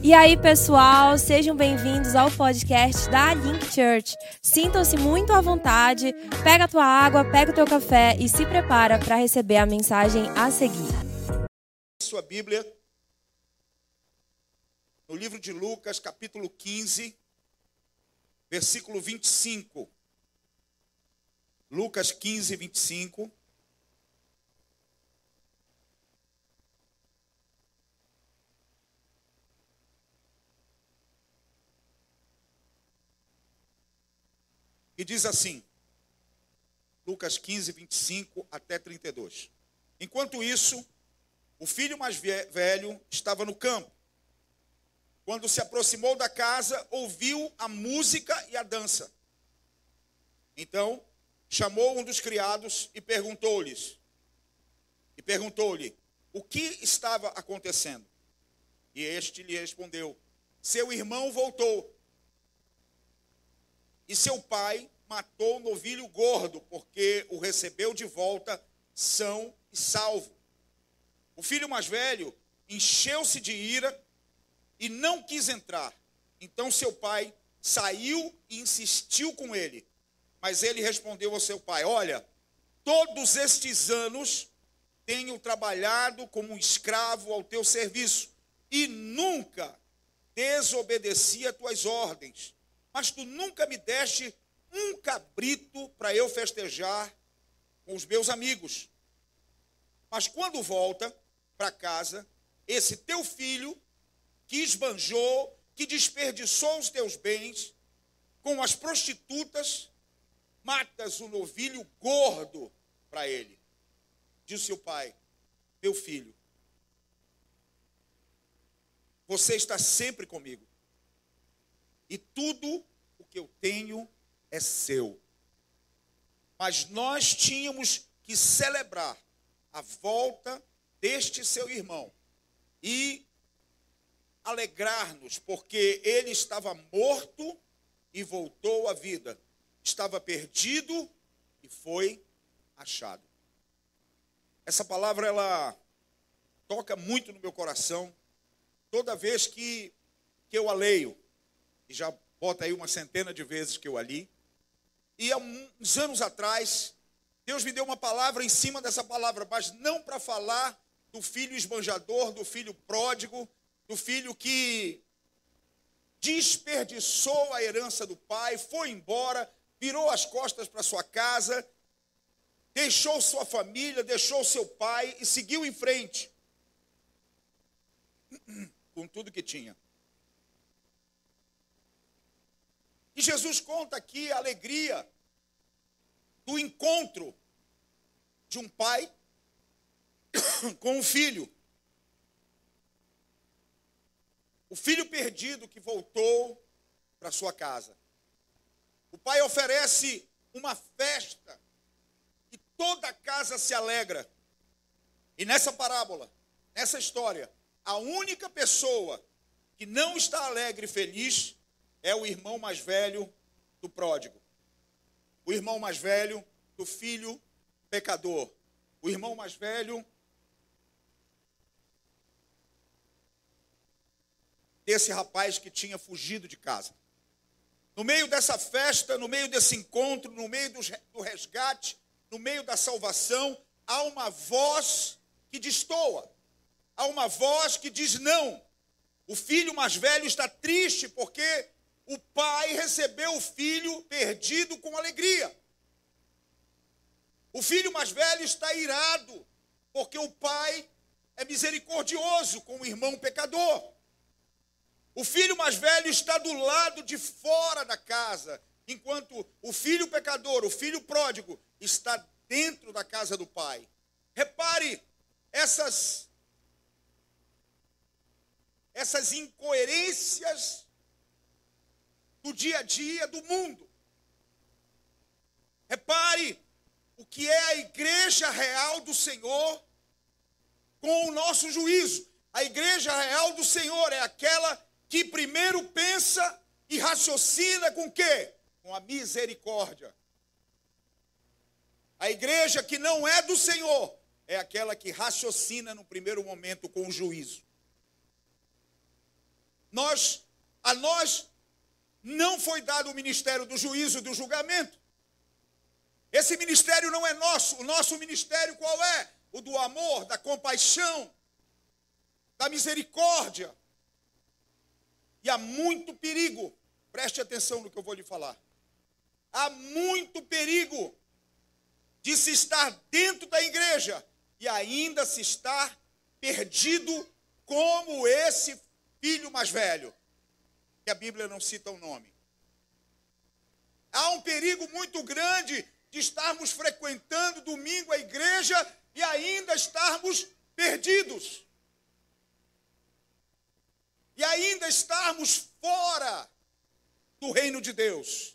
E aí, pessoal, sejam bem-vindos ao podcast da Link Church. Sintam-se muito à vontade, pega a tua água, pega o teu café e se prepara para receber a mensagem a seguir. Sua Bíblia, no livro de Lucas, capítulo 15, versículo 25. Lucas 15, 25. E diz assim, Lucas 15, 25 até 32. Enquanto isso, o filho mais velho estava no campo. Quando se aproximou da casa, ouviu a música e a dança. Então, chamou um dos criados e perguntou-lhes: E perguntou-lhe: O que estava acontecendo? E este lhe respondeu: Seu irmão voltou e seu pai matou o novilho gordo, porque o recebeu de volta são e salvo. O filho mais velho encheu-se de ira e não quis entrar. Então seu pai saiu e insistiu com ele. Mas ele respondeu ao seu pai: Olha, todos estes anos tenho trabalhado como um escravo ao teu serviço e nunca desobedeci a tuas ordens mas tu nunca me deste um cabrito para eu festejar com os meus amigos. Mas quando volta para casa, esse teu filho que esbanjou, que desperdiçou os teus bens com as prostitutas, matas o novilho gordo para ele. Disse o pai: Meu filho, você está sempre comigo e tudo o que eu tenho é seu. Mas nós tínhamos que celebrar a volta deste seu irmão e alegrar-nos, porque ele estava morto e voltou à vida, estava perdido e foi achado. Essa palavra ela toca muito no meu coração toda vez que, que eu a leio e já bota aí uma centena de vezes que eu ali. E há uns anos atrás, Deus me deu uma palavra em cima dessa palavra, mas não para falar do filho esbanjador, do filho pródigo, do filho que desperdiçou a herança do pai, foi embora, virou as costas para sua casa, deixou sua família, deixou seu pai e seguiu em frente com tudo que tinha. E Jesus conta aqui a alegria do encontro de um pai com um filho. O filho perdido que voltou para sua casa. O pai oferece uma festa e toda a casa se alegra. E nessa parábola, nessa história, a única pessoa que não está alegre e feliz é o irmão mais velho do pródigo. O irmão mais velho do filho pecador. O irmão mais velho desse rapaz que tinha fugido de casa. No meio dessa festa, no meio desse encontro, no meio do resgate, no meio da salvação, há uma voz que destoa. Há uma voz que diz não. O filho mais velho está triste porque o pai recebeu o filho perdido com alegria. O filho mais velho está irado, porque o pai é misericordioso com o irmão pecador. O filho mais velho está do lado de fora da casa, enquanto o filho pecador, o filho pródigo, está dentro da casa do pai. Repare essas essas incoerências do dia a dia do mundo. Repare o que é a igreja real do Senhor com o nosso juízo. A igreja real do Senhor é aquela que primeiro pensa e raciocina com quê? Com a misericórdia. A igreja que não é do Senhor é aquela que raciocina no primeiro momento com o juízo. nós, a nós não foi dado o ministério do juízo e do julgamento. Esse ministério não é nosso. O nosso ministério qual é? O do amor, da compaixão, da misericórdia. E há muito perigo, preste atenção no que eu vou lhe falar. Há muito perigo de se estar dentro da igreja e ainda se estar perdido como esse filho mais velho, que a Bíblia não cita o nome. Há um perigo muito grande de estarmos frequentando domingo a igreja e ainda estarmos perdidos. E ainda estarmos fora do reino de Deus.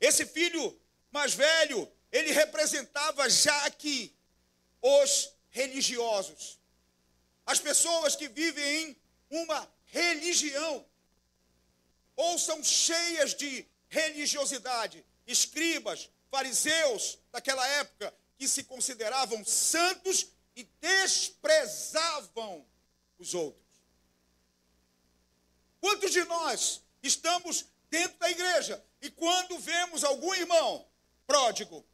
Esse filho mais velho, ele representava já aqui os religiosos. As pessoas que vivem em uma religião ou são cheias de religiosidade, escribas, fariseus daquela época que se consideravam santos e desprezavam os outros. Quantos de nós estamos dentro da igreja e quando vemos algum irmão pródigo,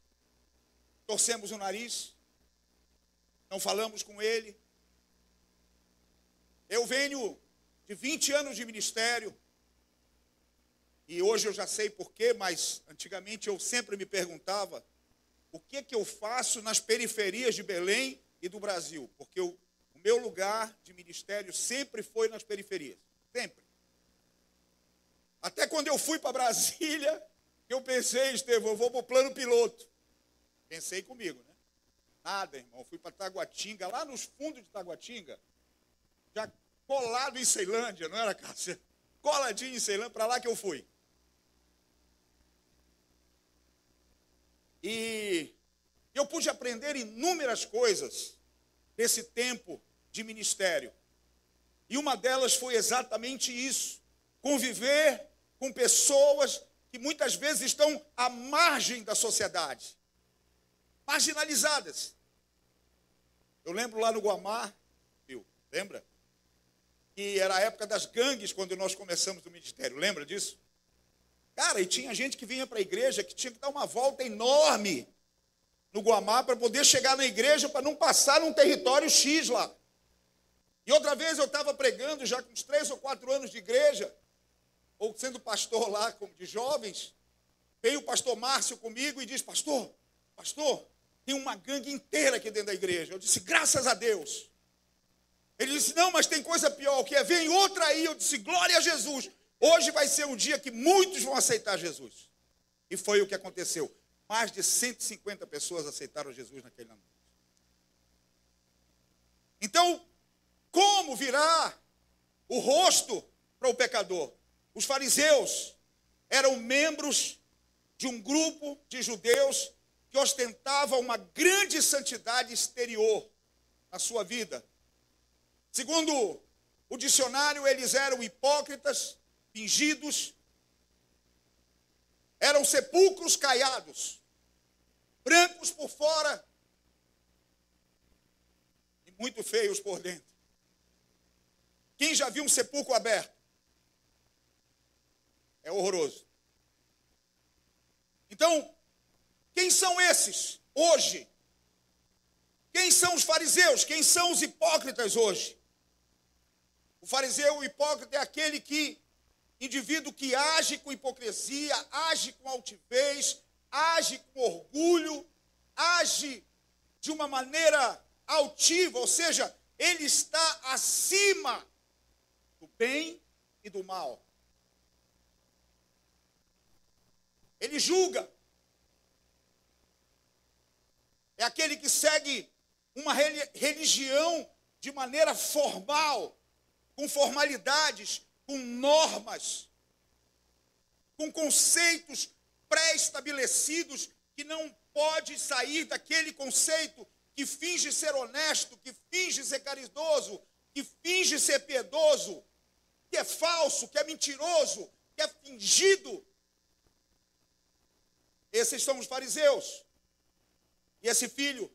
torcemos o nariz, não falamos com ele? Eu venho de 20 anos de ministério, e hoje eu já sei porquê, mas antigamente eu sempre me perguntava o que que eu faço nas periferias de Belém e do Brasil, porque o meu lugar de ministério sempre foi nas periferias, sempre. Até quando eu fui para Brasília, eu pensei, Estevão, eu vou para o plano piloto. Pensei comigo, né? Nada, irmão. Fui para Taguatinga, lá nos fundos de Taguatinga, já colado em Ceilândia, não era, Cássia? Coladinho em Ceilândia, para lá que eu fui. E eu pude aprender inúmeras coisas nesse tempo de ministério. E uma delas foi exatamente isso: conviver com pessoas que muitas vezes estão à margem da sociedade, marginalizadas. Eu lembro lá no Guamá, viu? Lembra? Que era a época das gangues quando nós começamos o ministério. Lembra disso? Cara, e tinha gente que vinha para a igreja que tinha que dar uma volta enorme no Guamá para poder chegar na igreja para não passar num território X lá. E outra vez eu estava pregando, já com uns três ou quatro anos de igreja, ou sendo pastor lá de jovens, veio o pastor Márcio comigo e disse: Pastor, pastor, tem uma gangue inteira aqui dentro da igreja. Eu disse: Graças a Deus. Ele disse: Não, mas tem coisa pior, que é vem outra aí. Eu disse: Glória a Jesus. Hoje vai ser um dia que muitos vão aceitar Jesus. E foi o que aconteceu. Mais de 150 pessoas aceitaram Jesus naquele ano. Então, como virar o rosto para o pecador? Os fariseus eram membros de um grupo de judeus que ostentava uma grande santidade exterior na sua vida. Segundo o dicionário, eles eram hipócritas, fingidos, eram sepulcros caiados, brancos por fora e muito feios por dentro. Quem já viu um sepulcro aberto? É horroroso. Então, quem são esses hoje? Quem são os fariseus? Quem são os hipócritas hoje? O fariseu, o hipócrita, é aquele que indivíduo que age com hipocrisia, age com altivez, age com orgulho, age de uma maneira altiva, ou seja, ele está acima do bem e do mal. Ele julga. É aquele que segue uma religião de maneira formal, com formalidades, com normas, com conceitos pré-estabelecidos que não pode sair daquele conceito que finge ser honesto, que finge ser caridoso, que finge ser piedoso, que é falso, que é mentiroso, que é fingido. Esses são os fariseus. E esse filho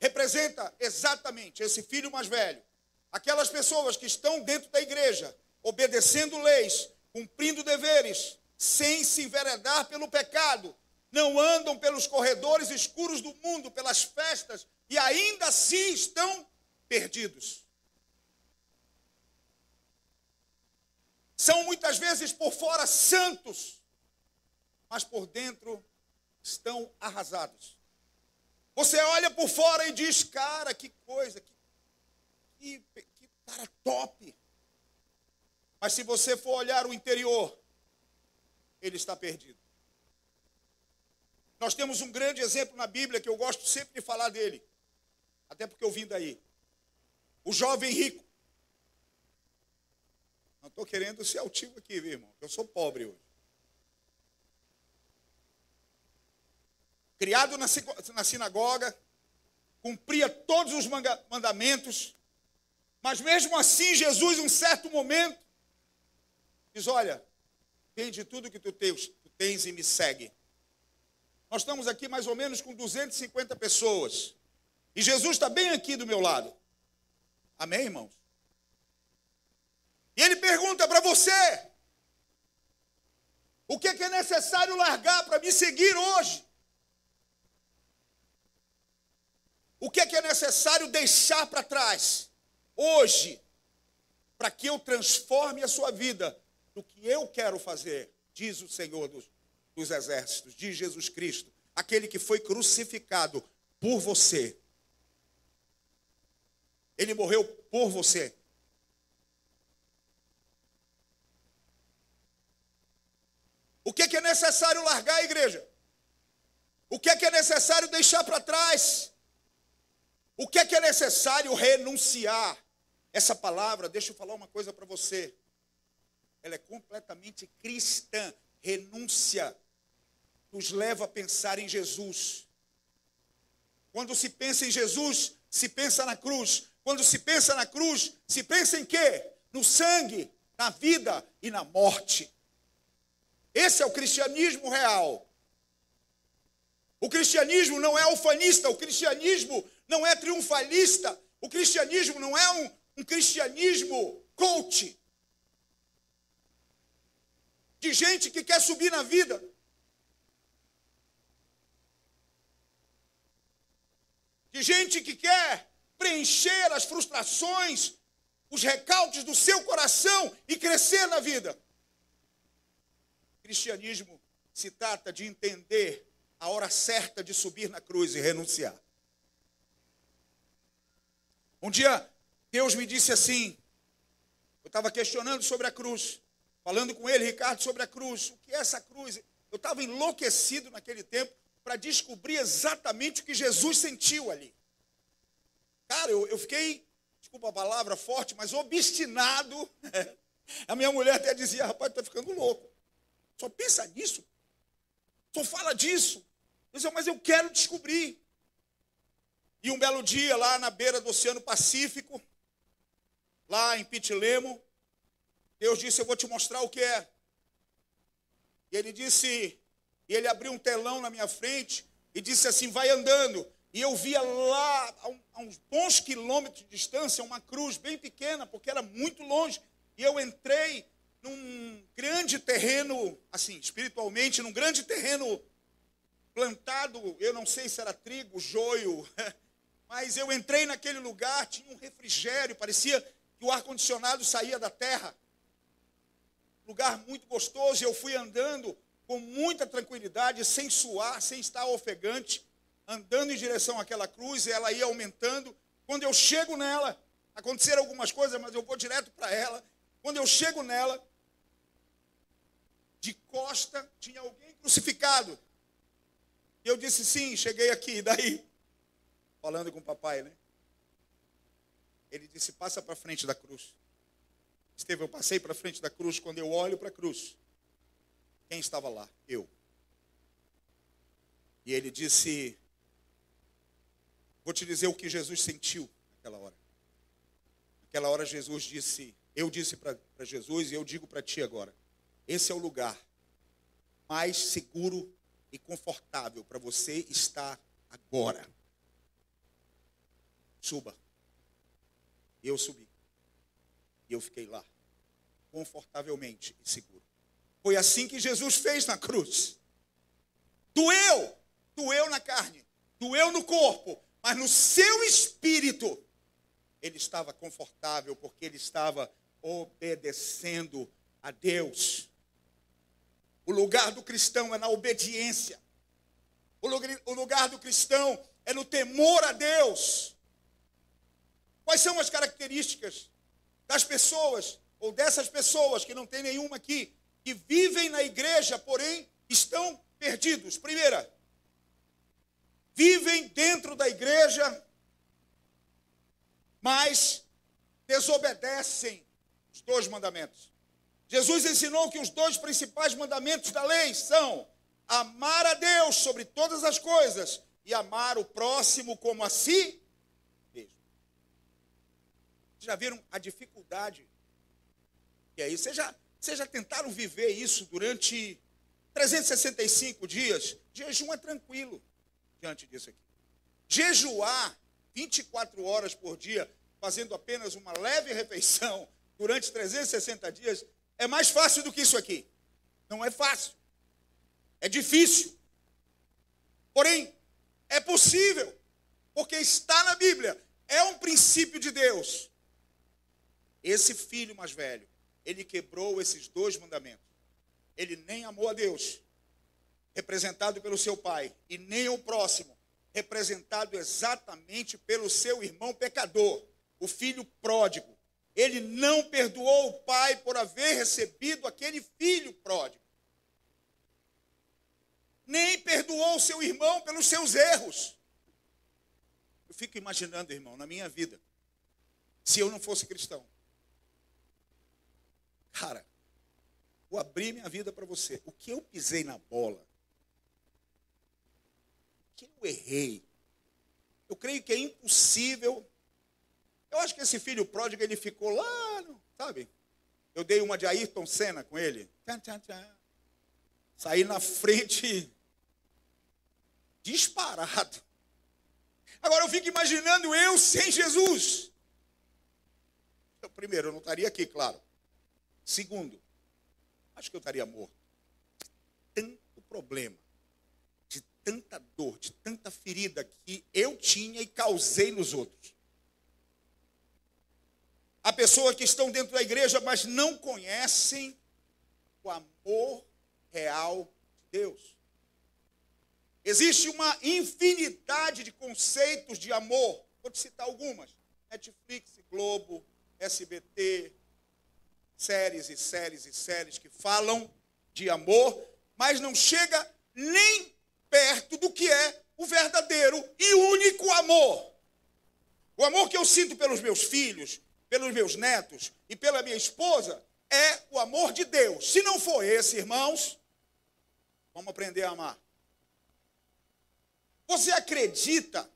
representa exatamente esse filho mais velho. Aquelas pessoas que estão dentro da igreja, obedecendo leis, cumprindo deveres, sem se enveredar pelo pecado, não andam pelos corredores escuros do mundo, pelas festas, e ainda assim estão perdidos. São muitas vezes por fora santos, mas por dentro estão arrasados. Você olha por fora e diz, cara, que coisa, que, que, que cara top. Mas se você for olhar o interior, ele está perdido. Nós temos um grande exemplo na Bíblia que eu gosto sempre de falar dele, até porque eu vim daí. O jovem rico. Não estou querendo ser altivo aqui, viu, irmão? Eu sou pobre hoje. Criado na sinagoga, cumpria todos os mandamentos, mas mesmo assim, Jesus, em um certo momento, diz: Olha, vende tudo que tu tens, e me segue. Nós estamos aqui mais ou menos com 250 pessoas. E Jesus está bem aqui do meu lado. Amém, irmãos? E ele pergunta para você: o que é, que é necessário largar para me seguir hoje? O que é que é necessário deixar para trás hoje para que eu transforme a sua vida no que eu quero fazer? Diz o Senhor dos, dos exércitos, diz Jesus Cristo, aquele que foi crucificado por você. Ele morreu por você. O que é, que é necessário largar a igreja? O que é que é necessário deixar para trás? O que é que é necessário renunciar? Essa palavra, deixa eu falar uma coisa para você. Ela é completamente cristã. Renúncia nos leva a pensar em Jesus. Quando se pensa em Jesus, se pensa na cruz. Quando se pensa na cruz, se pensa em quê? No sangue, na vida e na morte. Esse é o cristianismo real. O cristianismo não é ufanista, o cristianismo não é triunfalista, o cristianismo não é um, um cristianismo coach. De gente que quer subir na vida. de gente que quer preencher as frustrações, os recalques do seu coração e crescer na vida. Cristianismo se trata de entender a hora certa de subir na cruz e renunciar. Um dia, Deus me disse assim: eu estava questionando sobre a cruz, falando com ele, Ricardo, sobre a cruz. O que é essa cruz? Eu estava enlouquecido naquele tempo para descobrir exatamente o que Jesus sentiu ali. Cara, eu, eu fiquei, desculpa a palavra forte, mas obstinado. A minha mulher até dizia, rapaz, está ficando louco. Só pensa nisso. Só fala disso. Eu dizia, mas eu quero descobrir. E um belo dia, lá na beira do Oceano Pacífico, lá em Pitilemo, Deus disse, eu vou te mostrar o que é. E ele disse, e ele abriu um telão na minha frente e disse assim: vai andando. E eu via lá, a, uns bons quilômetros de distância, uma cruz bem pequena, porque era muito longe. E eu entrei num grande terreno, assim, espiritualmente, num grande terreno plantado, eu não sei se era trigo, joio, mas eu entrei naquele lugar, tinha um refrigério, parecia que o ar-condicionado saía da terra. Lugar muito gostoso, eu fui andando com muita tranquilidade, sem suar, sem estar ofegante, andando em direção àquela cruz, e ela ia aumentando. Quando eu chego nela, aconteceram algumas coisas, mas eu vou direto para ela. Quando eu chego nela, de costa tinha alguém crucificado. E eu disse sim, cheguei aqui, daí? Falando com o papai, né? Ele disse: passa para frente da cruz. Esteve, eu passei para frente da cruz. Quando eu olho para a cruz, quem estava lá? Eu. E ele disse: Vou te dizer o que Jesus sentiu naquela hora. Naquela hora, Jesus disse: Eu disse para Jesus e eu digo para ti agora: esse é o lugar mais seguro e confortável para você estar agora. Suba. Eu subi. E eu fiquei lá. confortavelmente e seguro. Foi assim que Jesus fez na cruz. Doeu, doeu na carne, doeu no corpo, mas no seu espírito ele estava confortável porque ele estava obedecendo a Deus. O lugar do cristão é na obediência. O lugar do cristão é no temor a Deus. Quais são as características das pessoas, ou dessas pessoas, que não tem nenhuma aqui, que vivem na igreja, porém estão perdidos? Primeira, vivem dentro da igreja, mas desobedecem os dois mandamentos. Jesus ensinou que os dois principais mandamentos da lei são amar a Deus sobre todas as coisas e amar o próximo como a si. Já viram a dificuldade que é isso? Vocês já, vocês já tentaram viver isso durante 365 dias? Jejum é tranquilo diante disso aqui. Jejuar 24 horas por dia, fazendo apenas uma leve refeição durante 360 dias, é mais fácil do que isso aqui. Não é fácil. É difícil. Porém, é possível. Porque está na Bíblia. É um princípio de Deus. Esse filho mais velho, ele quebrou esses dois mandamentos. Ele nem amou a Deus, representado pelo seu pai, e nem o próximo, representado exatamente pelo seu irmão pecador, o filho pródigo. Ele não perdoou o pai por haver recebido aquele filho pródigo. Nem perdoou o seu irmão pelos seus erros. Eu fico imaginando, irmão, na minha vida, se eu não fosse cristão. Cara, vou abrir minha vida para você. O que eu pisei na bola? O que eu errei? Eu creio que é impossível eu acho que esse filho pródigo, ele ficou lá, sabe? Eu dei uma de Ayrton Senna com ele. Tchan, tchan, tchan. Saí na frente, disparado. Agora eu fico imaginando eu sem Jesus. Eu, primeiro, eu não estaria aqui, claro. Segundo, acho que eu estaria morto. De tanto problema, de tanta dor, de tanta ferida que eu tinha e causei nos outros. Há pessoas que estão dentro da igreja, mas não conhecem o amor real de Deus. Existe uma infinidade de conceitos de amor. Vou te citar algumas: Netflix, Globo, SBT, séries e séries e séries que falam de amor, mas não chega nem perto do que é o verdadeiro e único amor. O amor que eu sinto pelos meus filhos, pelos meus netos e pela minha esposa é o amor de Deus. Se não for esse, irmãos, vamos aprender a amar. Você acredita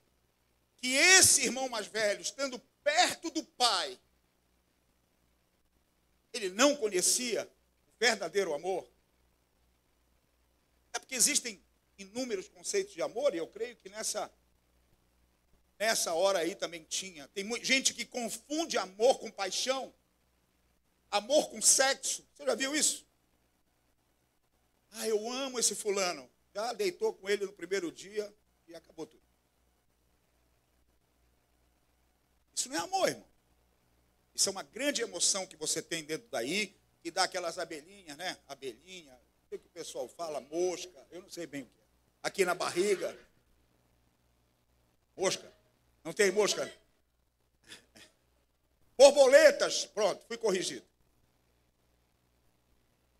que esse irmão mais velho, estando perto do pai, ele não conhecia o verdadeiro amor? É porque existem inúmeros conceitos de amor, e eu creio que nessa Nessa hora aí também tinha. Tem gente que confunde amor com paixão, amor com sexo. Você já viu isso? Ah, eu amo esse fulano. Já deitou com ele no primeiro dia e acabou tudo. Isso não é amor, irmão. Isso é uma grande emoção que você tem dentro daí, que dá aquelas abelhinhas, né? Abelhinha, o que o pessoal fala? Mosca, eu não sei bem o que é. Aqui na barriga. Mosca. Não tem mosca? Borboletas, pronto, fui corrigido.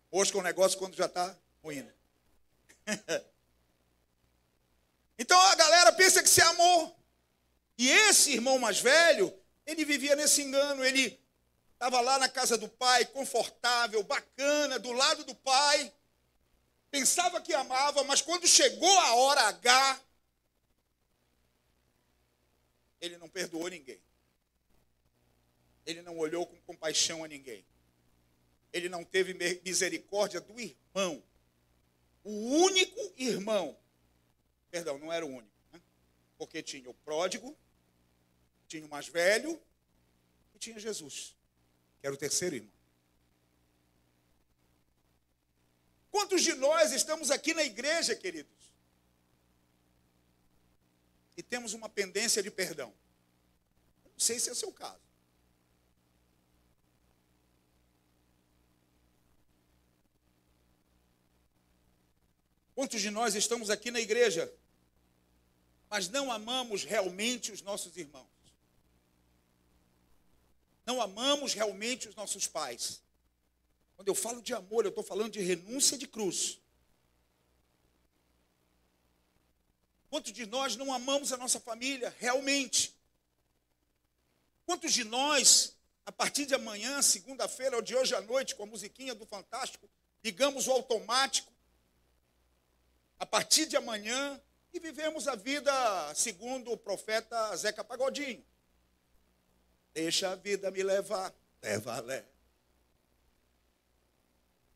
Mosca é um negócio quando já está ruindo. então a galera pensa que se amor. E esse irmão mais velho, ele vivia nesse engano. Ele estava lá na casa do pai, confortável, bacana, do lado do pai. Pensava que amava, mas quando chegou a hora H, ele não perdoou ninguém. Ele não olhou com compaixão a ninguém. Ele não teve misericórdia do irmão. O único irmão. Perdão, não era o único. Né? Porque tinha o pródigo, tinha o mais velho e tinha Jesus, que era o terceiro irmão. Quantos de nós estamos aqui na igreja, queridos? E temos uma pendência de perdão. Não sei se é o seu caso. Quantos de nós estamos aqui na igreja, mas não amamos realmente os nossos irmãos? Não amamos realmente os nossos pais? Quando eu falo de amor, eu estou falando de renúncia de cruz. Quantos de nós não amamos a nossa família realmente? Quantos de nós, a partir de amanhã, segunda-feira ou de hoje à noite, com a musiquinha do Fantástico, ligamos o automático, a partir de amanhã, e vivemos a vida segundo o profeta Zeca Pagodinho. Deixa a vida me levar, leva, leva.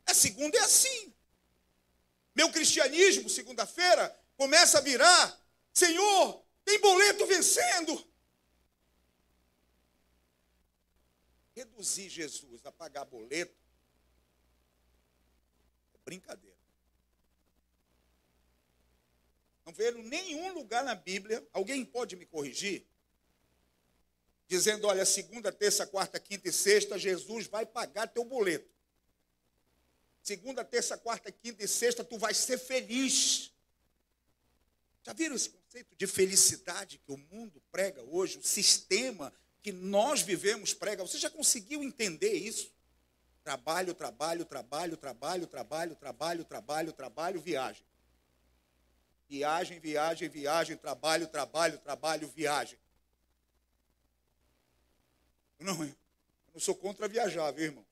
A segunda é assim. Meu cristianismo, segunda-feira, começa a virar: Senhor, tem boleto vencendo. Reduzir Jesus a pagar boleto é brincadeira. Não vejo nenhum lugar na Bíblia, alguém pode me corrigir? Dizendo, olha, segunda, terça, quarta, quinta e sexta, Jesus vai pagar teu boleto segunda, terça, quarta, quinta e sexta, tu vais ser feliz. Já viram esse conceito de felicidade que o mundo prega hoje, o sistema que nós vivemos prega? Você já conseguiu entender isso? Trabalho, trabalho, trabalho, trabalho, trabalho, trabalho, trabalho, trabalho, viagem. Viagem, viagem, viagem, trabalho, trabalho, trabalho, viagem. Não, eu não sou contra viajar, viu, irmão?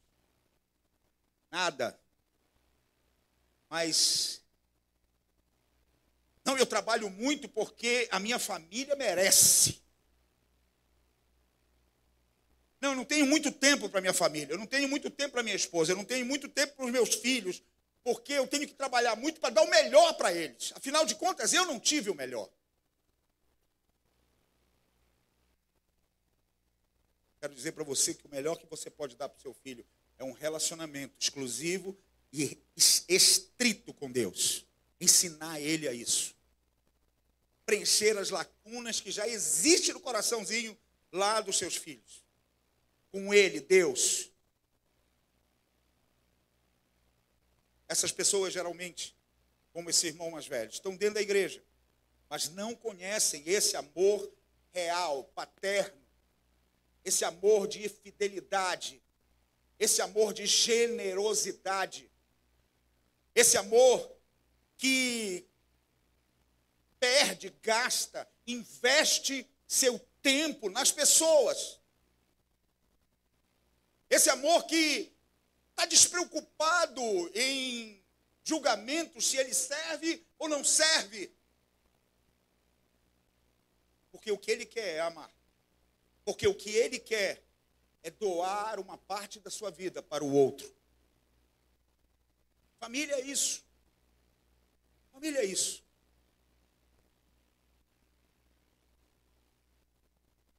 Nada. Mas não, eu trabalho muito porque a minha família merece. Não, eu não tenho muito tempo para minha família, eu não tenho muito tempo para minha esposa, eu não tenho muito tempo para os meus filhos, porque eu tenho que trabalhar muito para dar o melhor para eles. Afinal de contas, eu não tive o melhor. Quero dizer para você que o melhor que você pode dar para o seu filho é um relacionamento exclusivo e estrito com Deus. Ensinar ele a isso. Preencher as lacunas que já existem no coraçãozinho lá dos seus filhos. Com ele, Deus. Essas pessoas geralmente, como esse irmão mais velho, estão dentro da igreja, mas não conhecem esse amor real, paterno, esse amor de fidelidade, esse amor de generosidade, esse amor que perde, gasta, investe seu tempo nas pessoas. Esse amor que está despreocupado em julgamento se ele serve ou não serve. Porque o que ele quer é amar. Porque o que ele quer é doar uma parte da sua vida para o outro. Família é isso. Família é isso.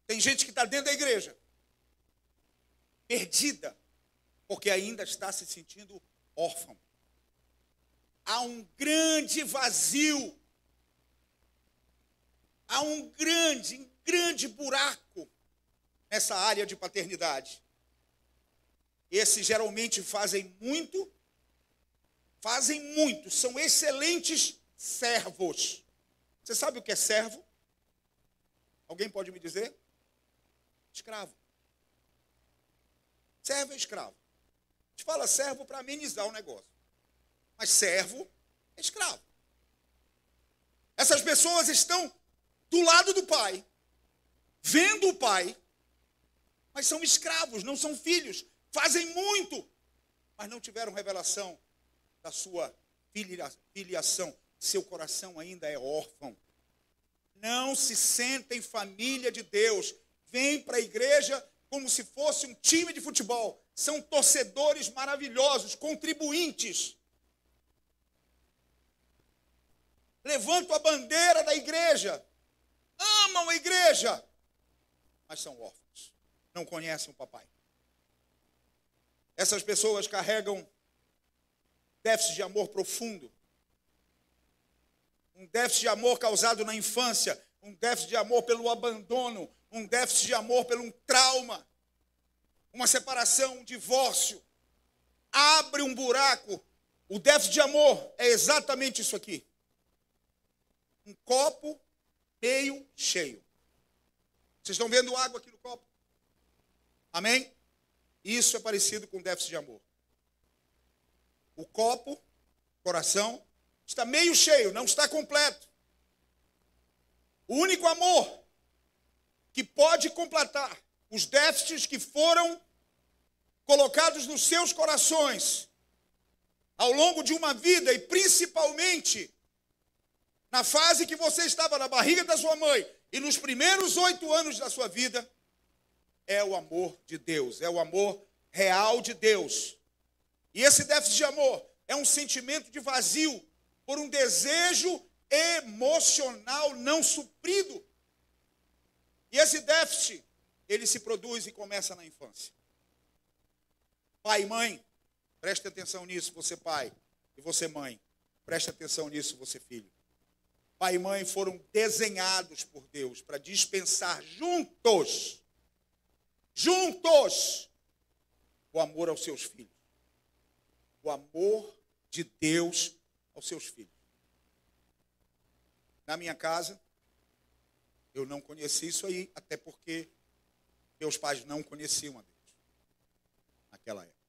Tem gente que está dentro da igreja, perdida, porque ainda está se sentindo órfão. Há um grande vazio, há um grande, um grande buraco nessa área de paternidade. Esses geralmente fazem muito fazem muito, são excelentes servos. Você sabe o que é servo? Alguém pode me dizer? Escravo. Servo é escravo. A gente fala servo para amenizar o negócio. Mas servo é escravo. Essas pessoas estão do lado do pai, vendo o pai, mas são escravos, não são filhos. Fazem muito, mas não tiveram revelação da sua filiação. Seu coração ainda é órfão. Não se sentem família de Deus. Vem para a igreja como se fosse um time de futebol. São torcedores maravilhosos, contribuintes. Levantam a bandeira da igreja. Amam a igreja. Mas são órfãos. Não conhecem o papai. Essas pessoas carregam déficit de amor profundo. Um déficit de amor causado na infância, um déficit de amor pelo abandono, um déficit de amor pelo um trauma, uma separação, um divórcio. Abre um buraco. O déficit de amor é exatamente isso aqui. Um copo meio cheio. Vocês estão vendo água aqui no copo? Amém? Isso é parecido com déficit de amor. O copo, coração, está meio cheio, não está completo. O único amor que pode completar os déficits que foram colocados nos seus corações ao longo de uma vida e principalmente na fase que você estava na barriga da sua mãe e nos primeiros oito anos da sua vida, é o amor de Deus, é o amor real de Deus. E esse déficit de amor é um sentimento de vazio por um desejo emocional não suprido. E esse déficit, ele se produz e começa na infância. Pai e mãe, preste atenção nisso, você pai, e você mãe, preste atenção nisso, você filho. Pai e mãe foram desenhados por Deus para dispensar juntos, juntos, o amor aos seus filhos. O amor de Deus aos seus filhos. Na minha casa, eu não conheci isso aí, até porque meus pais não conheciam a Deus naquela época.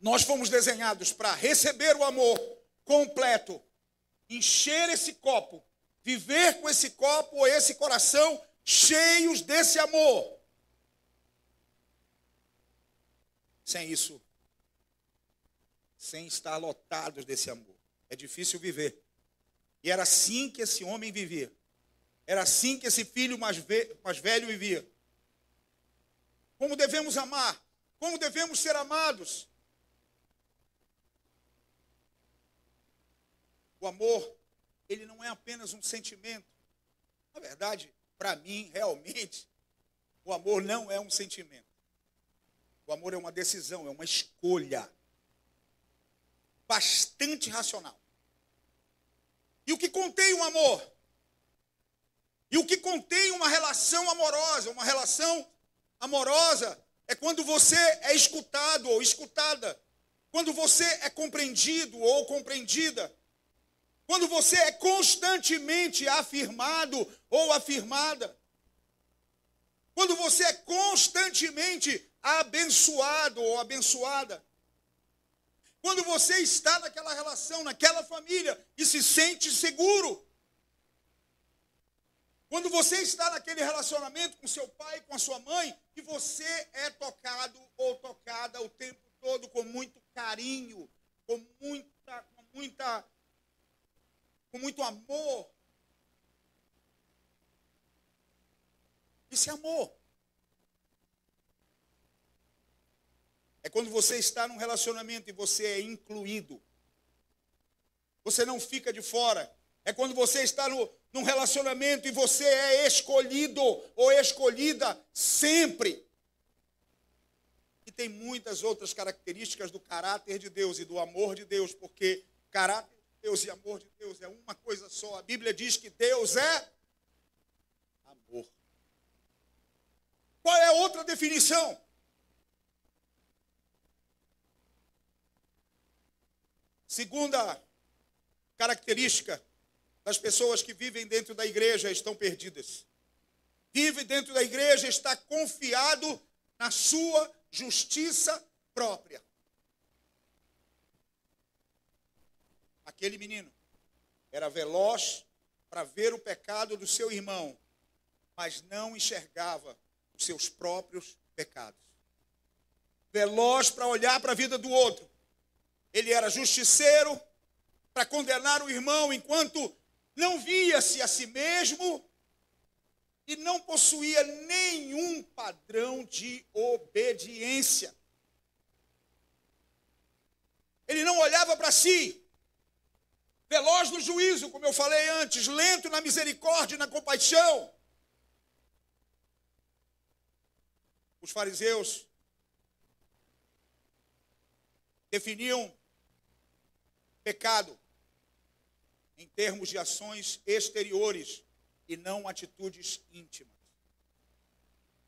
Nós fomos desenhados para receber o amor completo, encher esse copo, viver com esse copo ou esse coração cheios desse amor. Sem isso, sem estar lotados desse amor, é difícil viver. E era assim que esse homem vivia. Era assim que esse filho mais, mais velho vivia. Como devemos amar? Como devemos ser amados? O amor, ele não é apenas um sentimento. Na verdade, para mim, realmente, o amor não é um sentimento. O amor é uma decisão, é uma escolha. Bastante racional. E o que contém um amor? E o que contém uma relação amorosa? Uma relação amorosa é quando você é escutado ou escutada. Quando você é compreendido ou compreendida. Quando você é constantemente afirmado ou afirmada. Quando você é constantemente abençoado ou abençoada. Quando você está naquela relação, naquela família e se sente seguro. Quando você está naquele relacionamento com seu pai, com a sua mãe, e você é tocado ou tocada o tempo todo com muito carinho, com muita, com muita, com muito amor. Isso é amor. É quando você está num relacionamento e você é incluído. Você não fica de fora. É quando você está no, num relacionamento e você é escolhido ou escolhida sempre. E tem muitas outras características do caráter de Deus e do amor de Deus, porque caráter Deus e amor de Deus é uma coisa só. A Bíblia diz que Deus é amor. Qual é a outra definição? Segunda característica das pessoas que vivem dentro da igreja estão perdidas. Vive dentro da igreja, está confiado na sua justiça própria. Aquele menino era veloz para ver o pecado do seu irmão, mas não enxergava os seus próprios pecados. Veloz para olhar para a vida do outro, ele era justiceiro para condenar o irmão enquanto não via-se a si mesmo e não possuía nenhum padrão de obediência. Ele não olhava para si, veloz no juízo, como eu falei antes, lento na misericórdia e na compaixão. Os fariseus definiam pecado em termos de ações exteriores e não atitudes íntimas.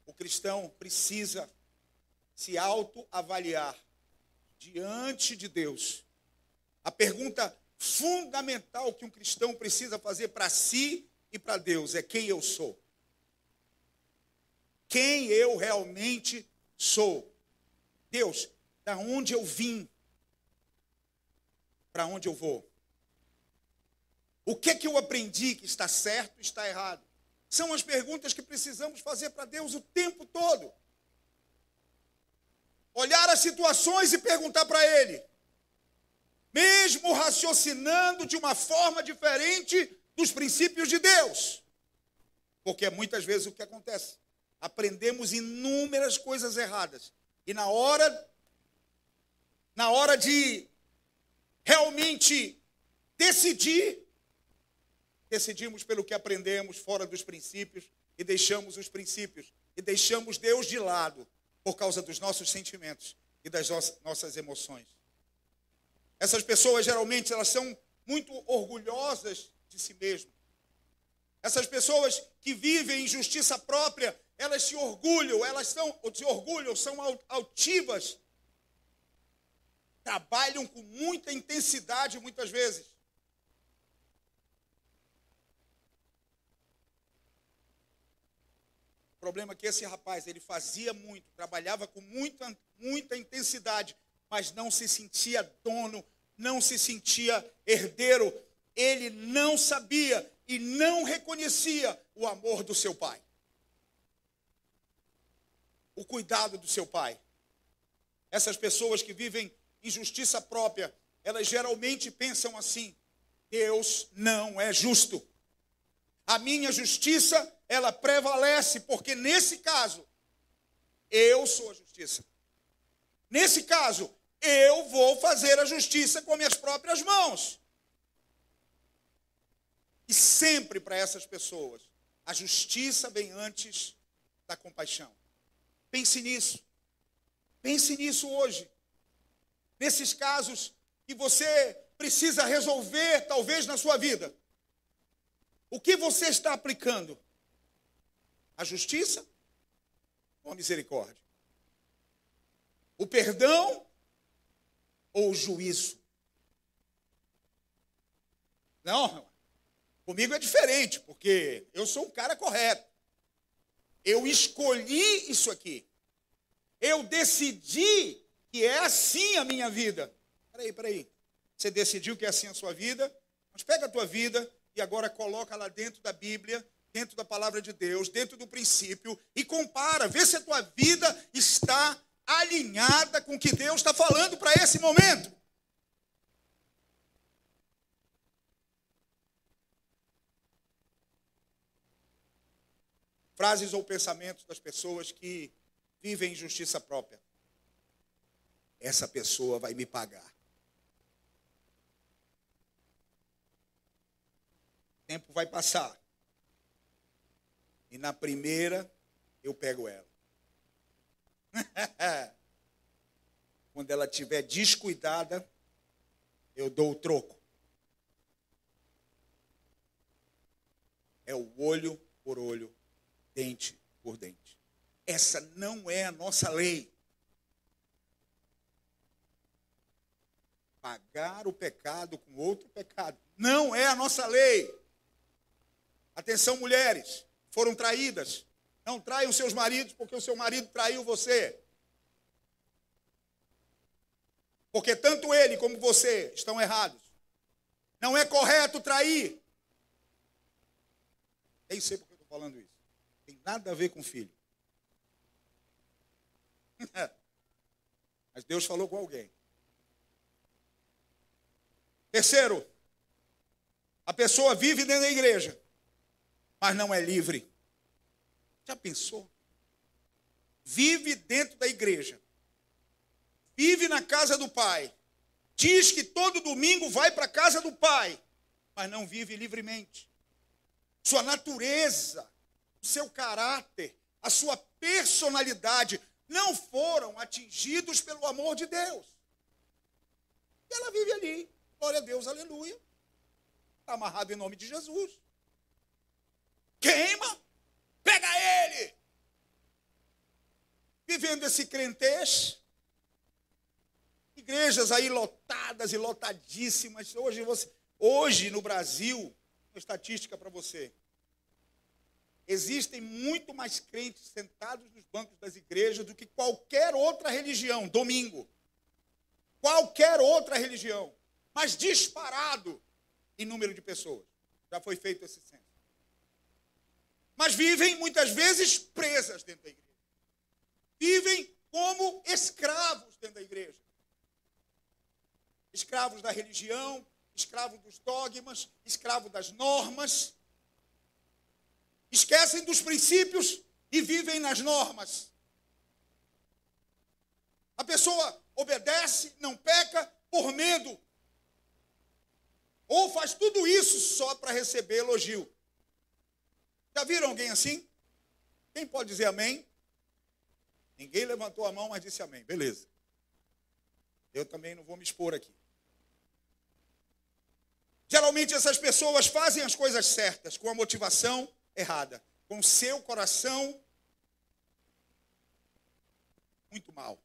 O cristão precisa se autoavaliar diante de Deus. A pergunta fundamental que um cristão precisa fazer para si e para Deus é quem eu sou. Quem eu realmente sou. Deus, da onde eu vim? Para onde eu vou? O que que eu aprendi que está certo está errado? São as perguntas que precisamos fazer para Deus o tempo todo. Olhar as situações e perguntar para Ele. Mesmo raciocinando de uma forma diferente dos princípios de Deus. Porque é muitas vezes o que acontece. Aprendemos inúmeras coisas erradas. E na hora na hora de realmente decidir, decidimos pelo que aprendemos fora dos princípios e deixamos os princípios e deixamos Deus de lado por causa dos nossos sentimentos e das nossas emoções. Essas pessoas geralmente elas são muito orgulhosas de si mesmas. Essas pessoas que vivem em justiça própria, elas se orgulham, elas são, se orgulham, são altivas, trabalham com muita intensidade muitas vezes. O problema é que esse rapaz, ele fazia muito, trabalhava com muita, muita intensidade, mas não se sentia dono, não se sentia herdeiro. Ele não sabia e não reconhecia o amor do seu pai. O cuidado do seu pai. Essas pessoas que vivem em justiça própria, elas geralmente pensam assim: Deus não é justo. A minha justiça ela prevalece, porque nesse caso, eu sou a justiça. Nesse caso, eu vou fazer a justiça com minhas próprias mãos. E sempre para essas pessoas, a justiça vem antes da compaixão. Pense nisso. Pense nisso hoje. Nesses casos que você precisa resolver, talvez, na sua vida. O que você está aplicando? A justiça ou a misericórdia? O perdão ou juízo? Não, comigo é diferente, porque eu sou um cara correto. Eu escolhi isso aqui. Eu decidi que é assim a minha vida. Peraí, peraí. Você decidiu que é assim a sua vida? Mas pega a tua vida e agora coloca lá dentro da Bíblia dentro da palavra de Deus, dentro do princípio, e compara, vê se a tua vida está alinhada com o que Deus está falando para esse momento. Frases ou pensamentos das pessoas que vivem em justiça própria. Essa pessoa vai me pagar. O tempo vai passar. E na primeira, eu pego ela. Quando ela estiver descuidada, eu dou o troco. É o olho por olho, dente por dente. Essa não é a nossa lei. Pagar o pecado com outro pecado. Não é a nossa lei. Atenção, mulheres foram traídas. Não traiam seus maridos porque o seu marido traiu você. Porque tanto ele como você estão errados. Não é correto trair. Nem sei porque eu estou falando isso. Tem nada a ver com filho. Mas Deus falou com alguém. Terceiro, a pessoa vive dentro da igreja mas não é livre. Já pensou? Vive dentro da igreja, vive na casa do pai, diz que todo domingo vai para a casa do pai, mas não vive livremente. Sua natureza, o seu caráter, a sua personalidade não foram atingidos pelo amor de Deus. E ela vive ali. Glória a Deus, aleluia. Está amarrado em nome de Jesus. Queima, pega ele. Vivendo esse crentez. Igrejas aí lotadas e lotadíssimas. Hoje, você, hoje no Brasil, uma estatística para você. Existem muito mais crentes sentados nos bancos das igrejas do que qualquer outra religião, domingo. Qualquer outra religião. Mas disparado em número de pessoas. Já foi feito esse censo. Mas vivem muitas vezes presas dentro da igreja. Vivem como escravos dentro da igreja. Escravos da religião, escravos dos dogmas, escravos das normas esquecem dos princípios e vivem nas normas. A pessoa obedece, não peca por medo. Ou faz tudo isso só para receber elogio. Já viram alguém assim? Quem pode dizer amém? Ninguém levantou a mão, mas disse amém. Beleza. Eu também não vou me expor aqui. Geralmente essas pessoas fazem as coisas certas, com a motivação errada, com seu coração muito mal.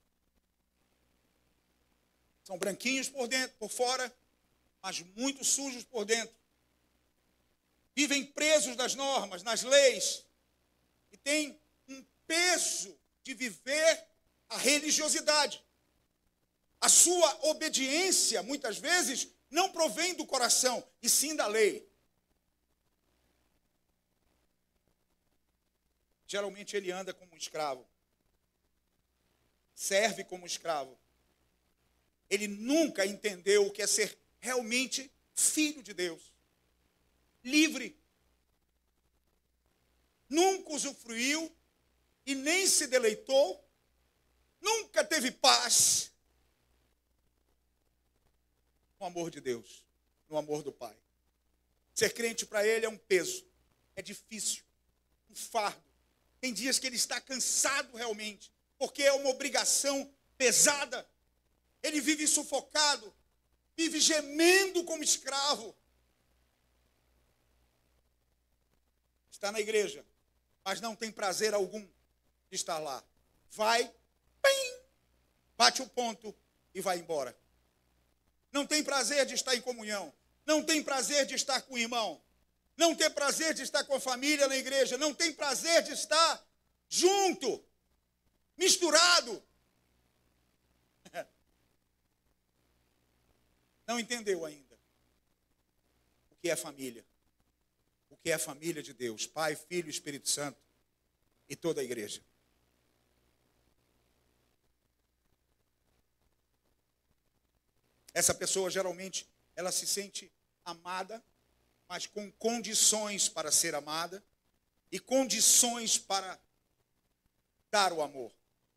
São branquinhos por dentro, por fora, mas muito sujos por dentro. Vivem presos das normas, nas leis, e têm um peso de viver a religiosidade. A sua obediência, muitas vezes, não provém do coração, e sim da lei. Geralmente ele anda como um escravo. Serve como escravo. Ele nunca entendeu o que é ser realmente filho de Deus. Livre. Nunca usufruiu e nem se deleitou. Nunca teve paz no amor de Deus, no amor do Pai. Ser crente para ele é um peso, é difícil, um fardo. Tem dias que ele está cansado realmente, porque é uma obrigação pesada. Ele vive sufocado, vive gemendo como escravo. Está na igreja, mas não tem prazer algum de estar lá. Vai, bate o ponto e vai embora. Não tem prazer de estar em comunhão. Não tem prazer de estar com o irmão não tem prazer de estar com a família na igreja, não tem prazer de estar junto, misturado. Não entendeu ainda o que é família. Que é a família de Deus, Pai, Filho, Espírito Santo e toda a igreja. Essa pessoa geralmente ela se sente amada mas com condições para ser amada e condições para dar o amor.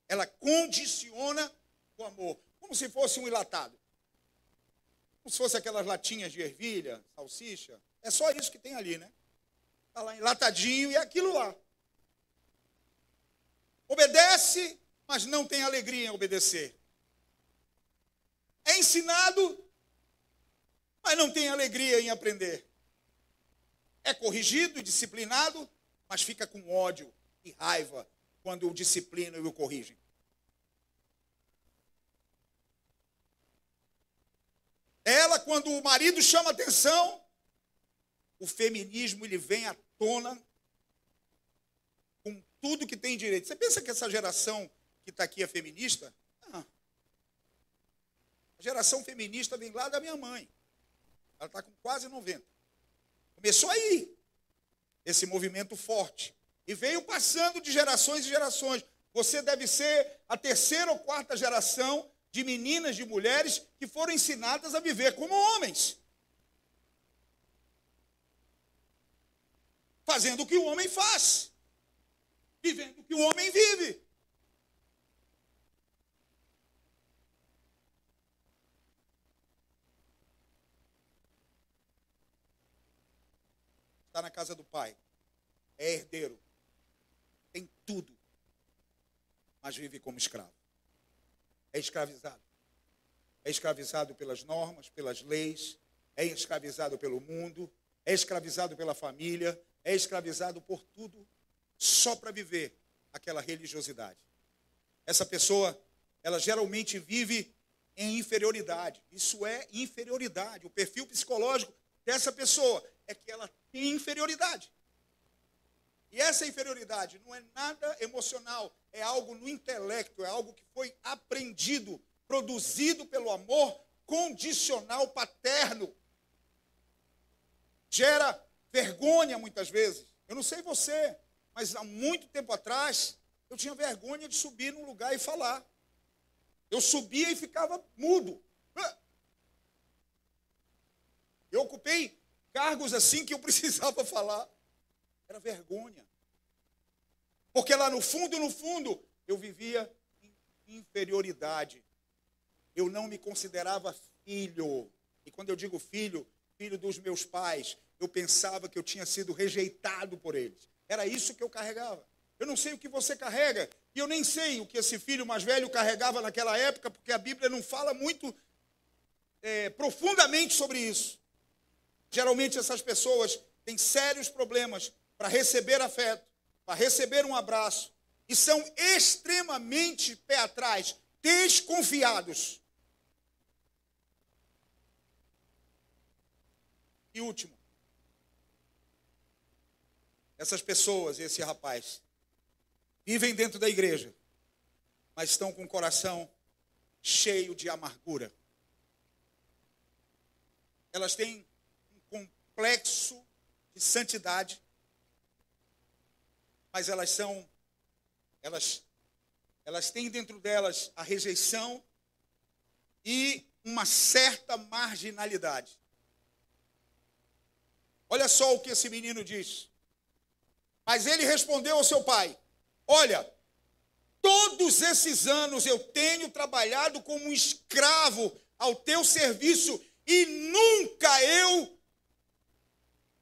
Ela condiciona o amor, como se fosse um enlatado. Como se fosse aquelas latinhas de ervilha, salsicha. É só isso que tem ali, né? Está lá enlatadinho e é aquilo lá. Obedece, mas não tem alegria em obedecer. É ensinado, mas não tem alegria em aprender é corrigido e disciplinado, mas fica com ódio e raiva quando o disciplinam e o corrigem. Ela, quando o marido chama atenção, o feminismo ele vem à tona com tudo que tem direito. Você pensa que essa geração que está aqui é feminista? Não. A geração feminista vem lá da minha mãe. Ela está com quase 90. Começou aí, esse movimento forte. E veio passando de gerações e gerações. Você deve ser a terceira ou quarta geração de meninas, de mulheres que foram ensinadas a viver como homens. Fazendo o que o homem faz. Vivendo o que o homem vive. está na casa do pai, é herdeiro, tem tudo, mas vive como escravo, é escravizado. é escravizado pelas normas, pelas leis, é escravizado pelo mundo, é escravizado pela família, é escravizado por tudo, só para viver aquela religiosidade. Essa pessoa, ela geralmente vive em inferioridade. Isso é inferioridade. O perfil psicológico dessa pessoa é que ela tem inferioridade. E essa inferioridade não é nada emocional, é algo no intelecto, é algo que foi aprendido, produzido pelo amor condicional paterno. Gera vergonha muitas vezes. Eu não sei você, mas há muito tempo atrás eu tinha vergonha de subir num lugar e falar. Eu subia e ficava mudo. Eu ocupei cargos assim que eu precisava falar. Era vergonha. Porque lá no fundo, no fundo, eu vivia inferioridade. Eu não me considerava filho. E quando eu digo filho, filho dos meus pais, eu pensava que eu tinha sido rejeitado por eles. Era isso que eu carregava. Eu não sei o que você carrega, e eu nem sei o que esse filho mais velho carregava naquela época, porque a Bíblia não fala muito é, profundamente sobre isso. Geralmente essas pessoas têm sérios problemas para receber afeto, para receber um abraço, e são extremamente pé atrás, desconfiados. E último, essas pessoas, esse rapaz, vivem dentro da igreja, mas estão com o coração cheio de amargura. Elas têm um complexo de santidade, mas elas são, elas, elas têm dentro delas a rejeição e uma certa marginalidade. Olha só o que esse menino diz. Mas ele respondeu ao seu pai: Olha, todos esses anos eu tenho trabalhado como um escravo ao teu serviço e nunca eu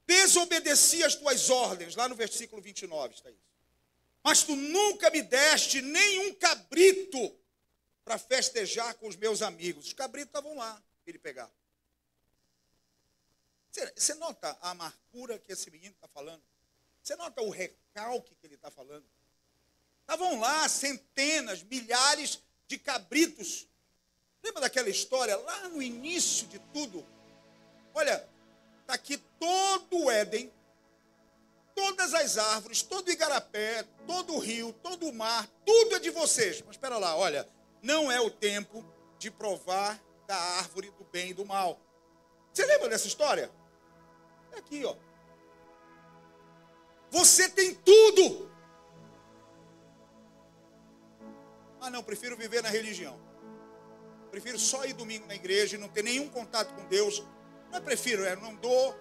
desobedeci as tuas ordens. Lá no versículo 29 está isso. Mas tu nunca me deste nenhum cabrito para festejar com os meus amigos. Os cabritos estavam lá, ele pegar. Você nota a amargura que esse menino está falando? Você nota o recalque que ele está falando? Estavam lá centenas, milhares de cabritos. Lembra daquela história lá no início de tudo? Olha, está aqui todo o Éden, todas as árvores, todo o igarapé, todo o rio, todo o mar, tudo é de vocês. Mas espera lá, olha, não é o tempo de provar da árvore do bem e do mal. Você lembra dessa história? É aqui, ó. Você tem tudo. Ah, não, prefiro viver na religião. Prefiro só ir domingo na igreja e não ter nenhum contato com Deus. Não é prefiro, é, não dou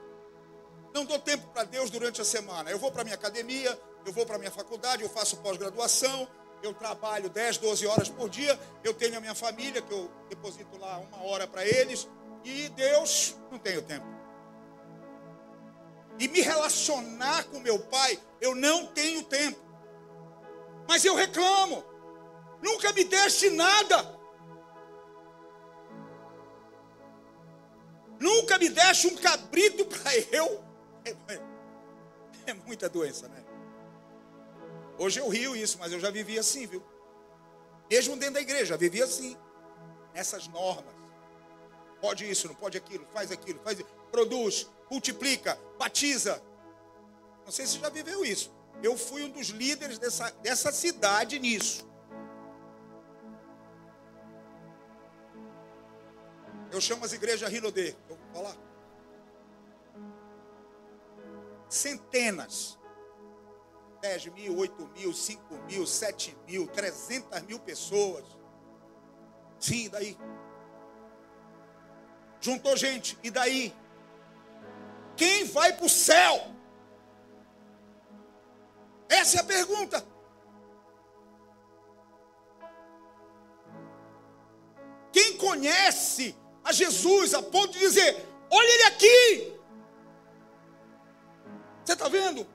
não dou tempo para Deus durante a semana. Eu vou para minha academia, eu vou para minha faculdade, eu faço pós-graduação, eu trabalho 10, 12 horas por dia, eu tenho a minha família que eu deposito lá uma hora para eles e Deus não tenho tempo e me relacionar com meu pai, eu não tenho tempo. Mas eu reclamo. Nunca me deste nada. Nunca me deste um cabrito para eu. É, é muita doença, né? Hoje eu rio isso, mas eu já vivi assim, viu? Mesmo dentro da igreja, já vivi assim. Nessas normas. Pode isso, não pode aquilo, faz aquilo, faz produz, multiplica, batiza. Não sei se já viveu isso. Eu fui um dos líderes dessa, dessa cidade nisso. Eu chamo as igrejas Rinodê. Eu vou falar. Centenas. 10 mil, 8 mil, 5 mil, 7 mil, 300 mil pessoas. Sim, daí. Juntou gente, e daí? Quem vai para o céu? Essa é a pergunta. Quem conhece a Jesus a ponto de dizer: Olha ele aqui. Você está vendo?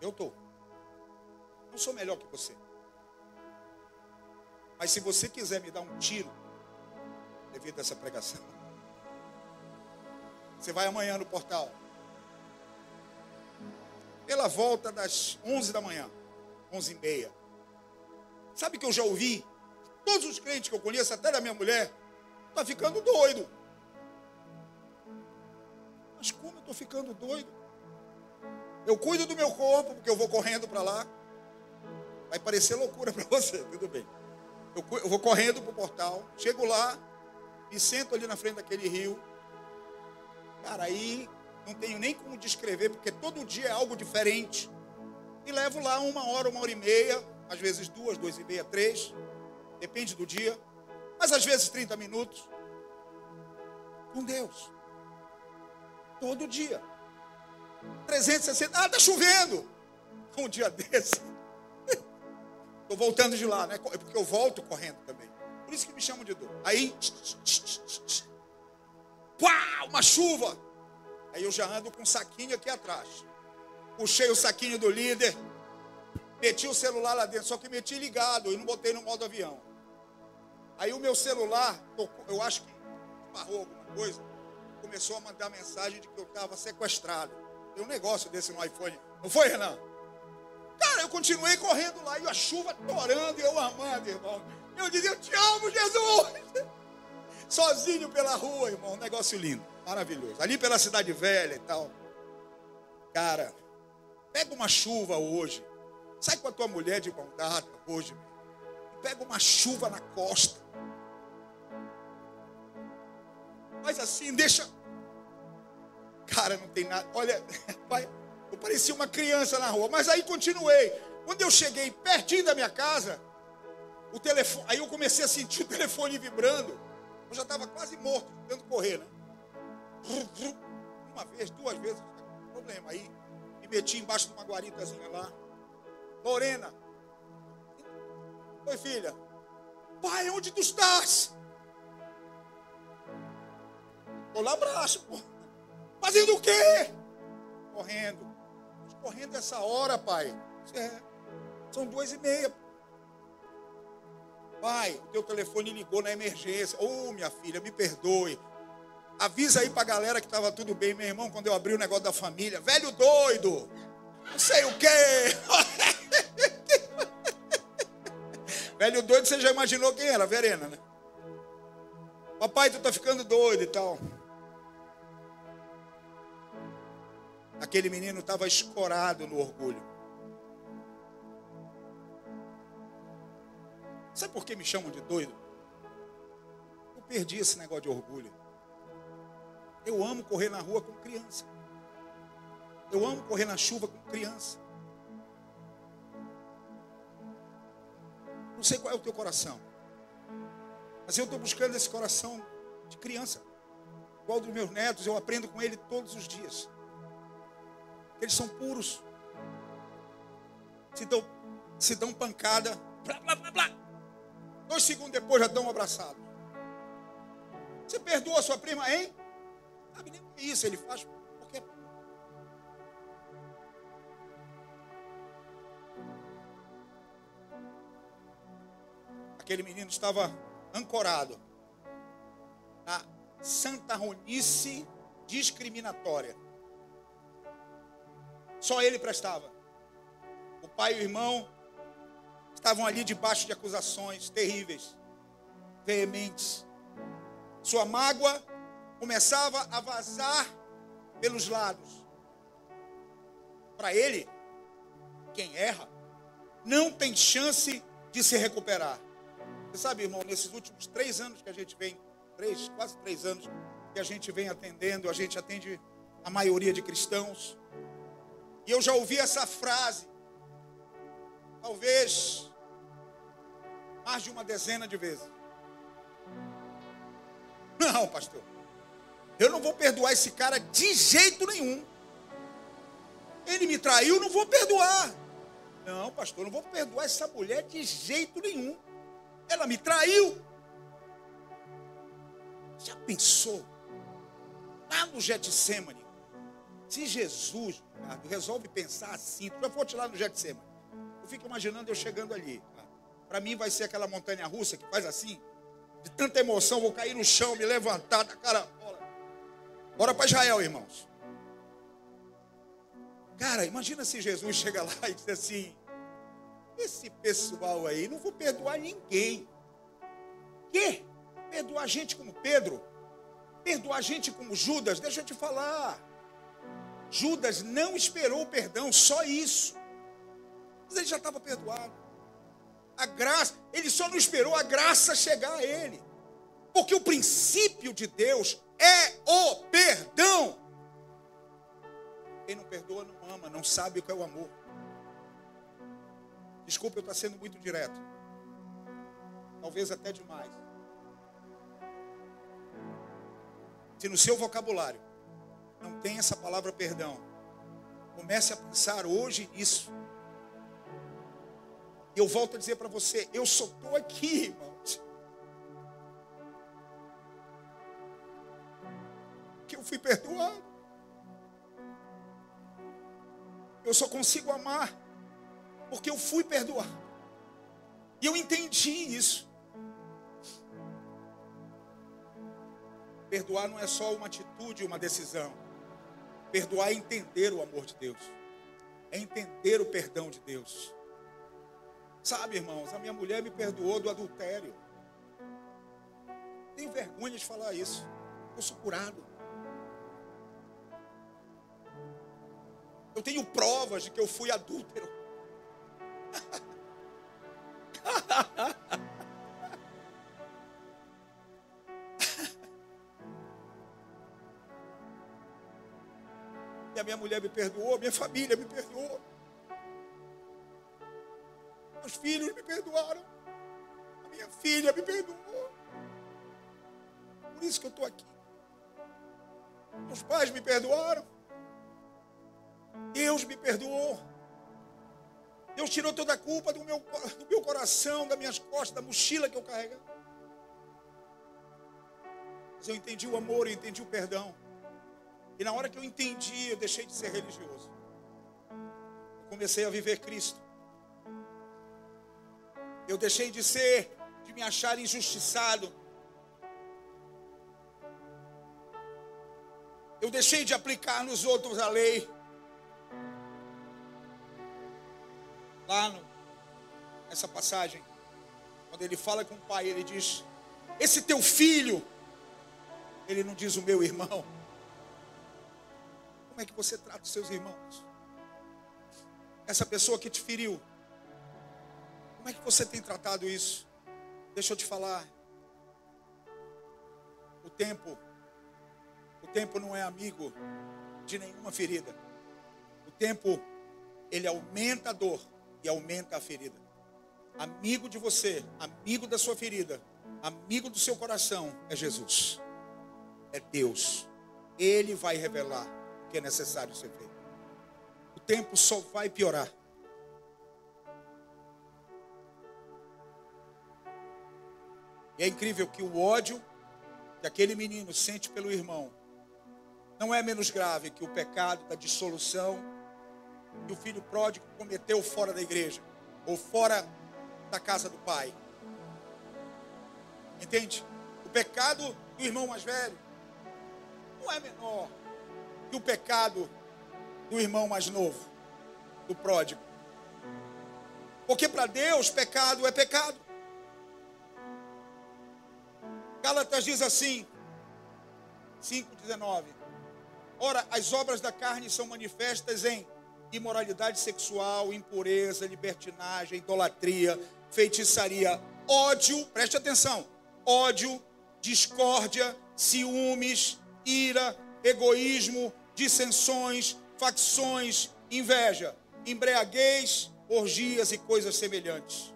Eu estou. Não sou melhor que você. Mas se você quiser me dar um tiro devido a essa pregação. Você vai amanhã no portal. Pela volta das 11 da manhã, 11 e meia. Sabe que eu já ouvi? Todos os crentes que eu conheço, até da minha mulher, tá ficando doido. Mas como eu estou ficando doido? Eu cuido do meu corpo, porque eu vou correndo para lá. Vai parecer loucura para você, tudo bem. Eu, eu vou correndo para o portal, chego lá, e sento ali na frente daquele rio. Cara, aí não tenho nem como descrever, porque todo dia é algo diferente. E levo lá uma hora, uma hora e meia, às vezes duas, duas e meia, três, depende do dia, mas às vezes 30 minutos. Com Deus. Todo dia. 360. Ah, está chovendo. Um dia desse. Estou voltando de lá, né? É porque eu volto correndo também. Por isso que me chamam de dor. Aí, pá, uma chuva. Aí eu já ando com um saquinho aqui atrás. Puxei o saquinho do líder, meti o celular lá dentro, só que meti ligado e não botei no modo avião. Aí o meu celular, eu acho que parou alguma coisa, começou a mandar mensagem de que eu estava sequestrado. Tem um negócio desse no iPhone. Não foi, Renan? Cara, eu continuei correndo lá e a chuva torando e eu amando, irmão. Eu dizia, eu te amo, Jesus. Sozinho pela rua, irmão. Um negócio lindo, maravilhoso. Ali pela cidade velha e tal. Cara, pega uma chuva hoje. Sai com a tua mulher de mão dada hoje. Pega uma chuva na costa. Faz assim, deixa. Cara, não tem nada. Olha, pai, eu parecia uma criança na rua. Mas aí continuei. Quando eu cheguei pertinho da minha casa, o telefone, aí eu comecei a sentir o telefone vibrando. Eu já estava quase morto, tentando correr, né? Uma vez, duas vezes, problema. Aí me meti embaixo de uma guaritazinha lá. Lorena. Oi, filha. Pai, onde tu estás? Tô lá abraço, pô. Fazendo o quê? Correndo. Correndo essa hora, pai. É. São duas e meia. Pai, o teu telefone ligou na emergência. Ô, oh, minha filha, me perdoe. Avisa aí pra galera que estava tudo bem, meu irmão, quando eu abri o negócio da família. Velho doido! Não sei o quê. Velho doido, você já imaginou quem era? Verena, né? Papai, tu tá ficando doido e tal. Aquele menino estava escorado no orgulho. Sabe por que me chamam de doido? Eu perdi esse negócio de orgulho. Eu amo correr na rua com criança. Eu amo correr na chuva com criança. Não sei qual é o teu coração. Mas eu estou buscando esse coração de criança. Igual dos meus netos, eu aprendo com ele todos os dias. Eles são puros. Se dão, se dão pancada. Blá, blá, blá, blá. Dois segundos depois já estão abraçados. Você perdoa sua prima, hein? Sabe nem o é isso ele faz. Porque... Aquele menino estava ancorado na santarronice discriminatória. Só ele prestava. O pai e o irmão estavam ali debaixo de acusações terríveis, veementes. Sua mágoa começava a vazar pelos lados. Para ele, quem erra, não tem chance de se recuperar. Você sabe, irmão, nesses últimos três anos que a gente vem, três, quase três anos que a gente vem atendendo, a gente atende a maioria de cristãos. E eu já ouvi essa frase, talvez mais de uma dezena de vezes. Não, pastor. Eu não vou perdoar esse cara de jeito nenhum. Ele me traiu, não vou perdoar. Não, pastor, não vou perdoar essa mulher de jeito nenhum. Ela me traiu. Já pensou? Lá no Getsemane, se Jesus, Ricardo, resolve pensar assim, tu já foste lá no Getsemane. Eu fico imaginando eu chegando ali. Para mim vai ser aquela montanha russa que faz assim. de tanta emoção, vou cair no chão, me levantar da cara fora. Bora para Israel, irmãos. Cara, imagina se Jesus chega lá e diz assim: esse pessoal aí, não vou perdoar ninguém. Que? Perdoar gente como Pedro? Perdoar gente como Judas? Deixa eu te falar. Judas não esperou o perdão, só isso. Mas ele já estava perdoado. A graça, ele só não esperou a graça chegar a ele. Porque o princípio de Deus é o perdão. Quem não perdoa não ama, não sabe o que é o amor. Desculpa, eu estou sendo muito direto. Talvez até demais. Se no seu vocabulário não tem essa palavra perdão, comece a pensar hoje nisso. Eu volto a dizer para você, eu só estou aqui, irmãos. Que eu fui perdoado. Eu só consigo amar porque eu fui perdoado. E eu entendi isso. Perdoar não é só uma atitude, uma decisão. Perdoar é entender o amor de Deus. É entender o perdão de Deus. Sabe, irmãos, a minha mulher me perdoou do adultério. Tenho vergonha de falar isso. Eu sou curado. Eu tenho provas de que eu fui adúltero. e a minha mulher me perdoou, minha família me perdoou. Meus filhos me perdoaram. A minha filha me perdoou. Por isso que eu estou aqui. Meus pais me perdoaram. Deus me perdoou. Deus tirou toda a culpa do meu, do meu coração, das minhas costas, da mochila que eu carregava. Mas eu entendi o amor, eu entendi o perdão. E na hora que eu entendi, eu deixei de ser religioso. Eu comecei a viver Cristo. Eu deixei de ser, de me achar injustiçado. Eu deixei de aplicar nos outros a lei. Lá no, nessa passagem, quando ele fala com o pai, ele diz: Esse teu filho, ele não diz o meu irmão. Como é que você trata os seus irmãos? Essa pessoa que te feriu, como é que você tem tratado isso? Deixa eu te falar. O tempo, o tempo não é amigo de nenhuma ferida. O tempo, ele aumenta a dor e aumenta a ferida. Amigo de você, amigo da sua ferida, amigo do seu coração é Jesus. É Deus. Ele vai revelar o que é necessário ser feito. O tempo só vai piorar. E é incrível que o ódio que aquele menino sente pelo irmão não é menos grave que o pecado da dissolução que o filho pródigo cometeu fora da igreja ou fora da casa do pai. Entende? O pecado do irmão mais velho não é menor que o pecado do irmão mais novo, do pródigo. Porque para Deus pecado é pecado. Gálatas diz assim, 5,19: Ora, as obras da carne são manifestas em imoralidade sexual, impureza, libertinagem, idolatria, feitiçaria, ódio, preste atenção, ódio, discórdia, ciúmes, ira, egoísmo, dissensões, facções, inveja, embriaguez, orgias e coisas semelhantes.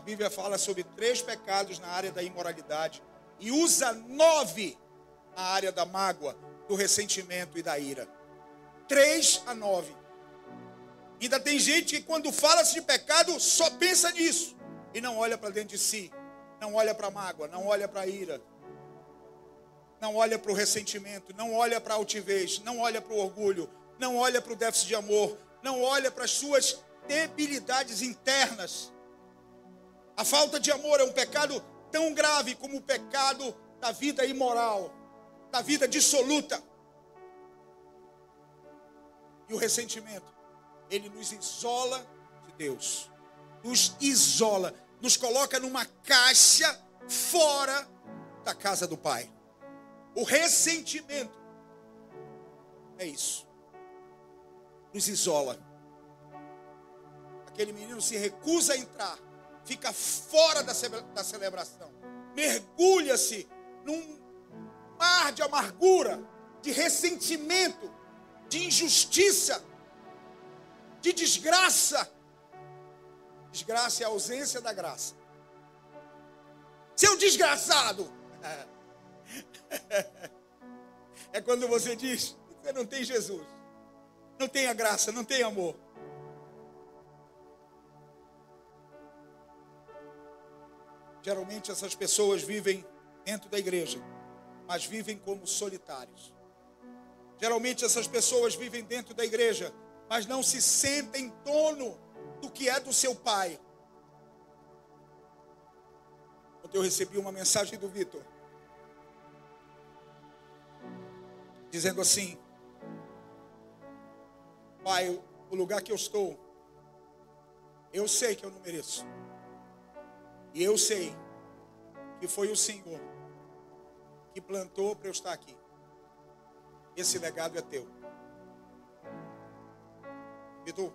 A Bíblia fala sobre três pecados na área da imoralidade e usa nove na área da mágoa, do ressentimento e da ira. 3 a 9. Ainda tem gente que quando fala-se de pecado só pensa nisso e não olha para dentro de si, não olha para a mágoa, não olha para a ira, não olha para o ressentimento, não olha para a altivez, não olha para o orgulho, não olha para o déficit de amor, não olha para as suas debilidades internas. A falta de amor é um pecado tão grave como o pecado da vida imoral, da vida dissoluta. E o ressentimento, ele nos isola de Deus, nos isola, nos coloca numa caixa fora da casa do Pai. O ressentimento é isso, nos isola. Aquele menino se recusa a entrar, fica fora da celebração, mergulha-se num mar de amargura, de ressentimento, de injustiça, de desgraça. Desgraça é a ausência da graça. Seu desgraçado! É quando você diz: você não tem Jesus, não tem a graça, não tem amor. Geralmente essas pessoas vivem dentro da igreja, mas vivem como solitários. Geralmente essas pessoas vivem dentro da igreja, mas não se sentem dono do que é do seu pai. Ontem eu recebi uma mensagem do Vitor, dizendo assim: Pai, o lugar que eu estou, eu sei que eu não mereço. E eu sei que foi o Senhor que plantou para eu estar aqui. Esse legado é teu. Vitor,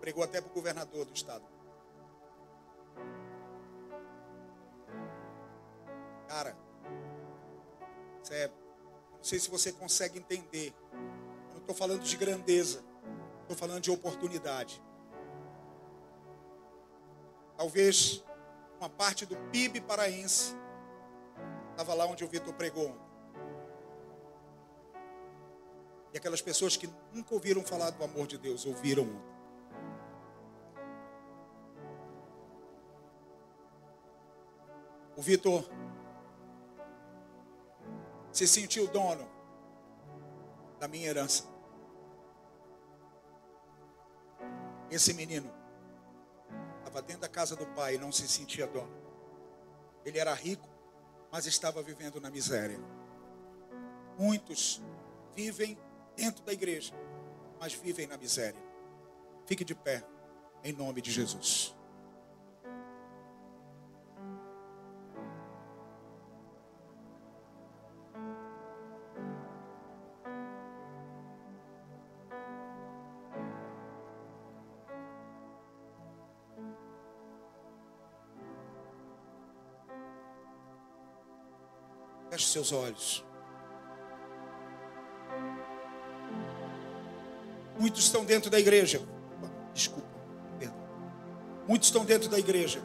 pregou até para o governador do estado. Cara, é, não sei se você consegue entender. Eu não estou falando de grandeza, estou falando de oportunidade. Talvez uma parte do PIB paraense estava lá onde o Vitor pregou. E aquelas pessoas que nunca ouviram falar do amor de Deus, ouviram. O Vitor se sentiu dono da minha herança. Esse menino dentro da casa do pai e não se sentia dono. Ele era rico, mas estava vivendo na miséria. Muitos vivem dentro da igreja, mas vivem na miséria. Fique de pé, em nome de Jesus. Feche seus olhos. Muitos estão dentro da igreja. Desculpa, perdão. Muitos estão dentro da igreja.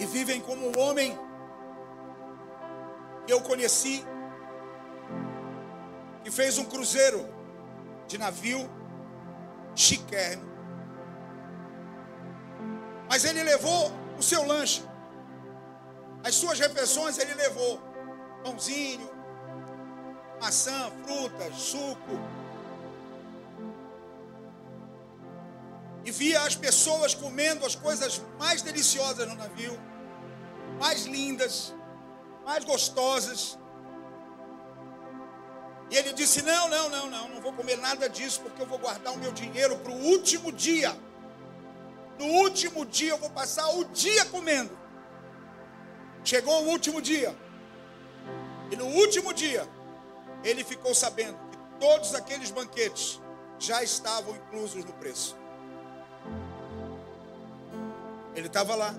E vivem como um homem que eu conheci, que fez um cruzeiro de navio chiquérrimo. Mas ele levou o seu lanche. As suas refeições ele levou pãozinho, maçã, frutas, suco. E via as pessoas comendo as coisas mais deliciosas no navio, mais lindas, mais gostosas. E ele disse: Não, não, não, não, não vou comer nada disso, porque eu vou guardar o meu dinheiro para o último dia. No último dia eu vou passar o dia comendo. Chegou o último dia. E no último dia, ele ficou sabendo que todos aqueles banquetes já estavam inclusos no preço. Ele estava lá,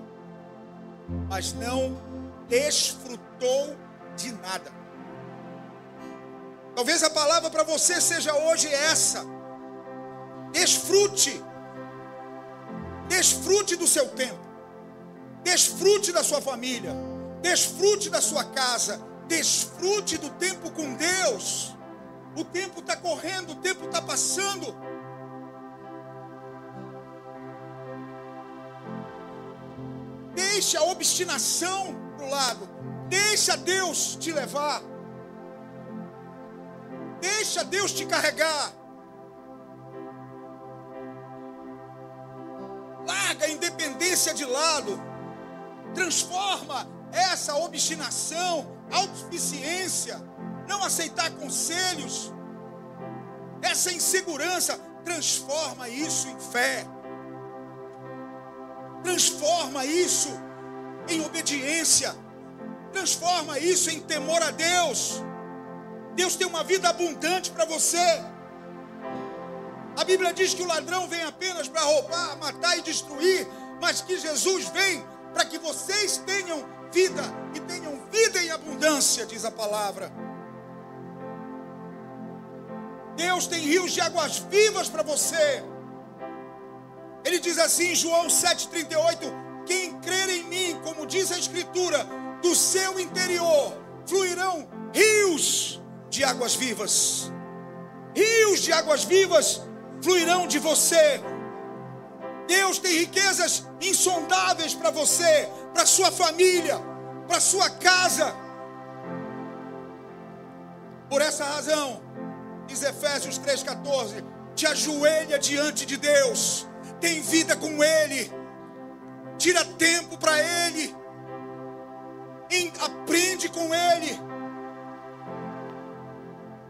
mas não desfrutou de nada. Talvez a palavra para você seja hoje essa: desfrute Desfrute do seu tempo. Desfrute da sua família. Desfrute da sua casa. Desfrute do tempo com Deus. O tempo está correndo, o tempo está passando. Deixa a obstinação para o lado. Deixa Deus te levar. Deixa Deus te carregar. A independência de lado. Transforma essa obstinação, autossuficiência, não aceitar conselhos, essa insegurança, transforma isso em fé. Transforma isso em obediência. Transforma isso em temor a Deus. Deus tem uma vida abundante para você. A Bíblia diz que o ladrão vem apenas para roubar, matar e destruir, mas que Jesus vem para que vocês tenham vida e tenham vida em abundância, diz a palavra. Deus tem rios de águas vivas para você. Ele diz assim em João 7,38: Quem crer em mim, como diz a Escritura, do seu interior fluirão rios de águas vivas. Rios de águas vivas fluirão de você. Deus tem riquezas insondáveis para você, para sua família, para sua casa. Por essa razão, diz Efésios 3,14: te ajoelha diante de Deus, tem vida com Ele, tira tempo para Ele, aprende com Ele,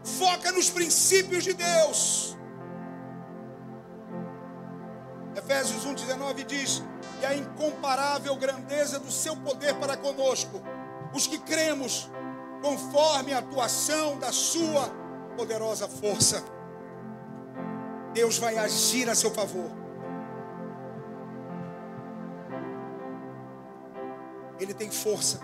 foca nos princípios de Deus. Efésios 1,19 diz: E a incomparável grandeza do seu poder para conosco, os que cremos, conforme a atuação da sua poderosa força. Deus vai agir a seu favor. Ele tem força.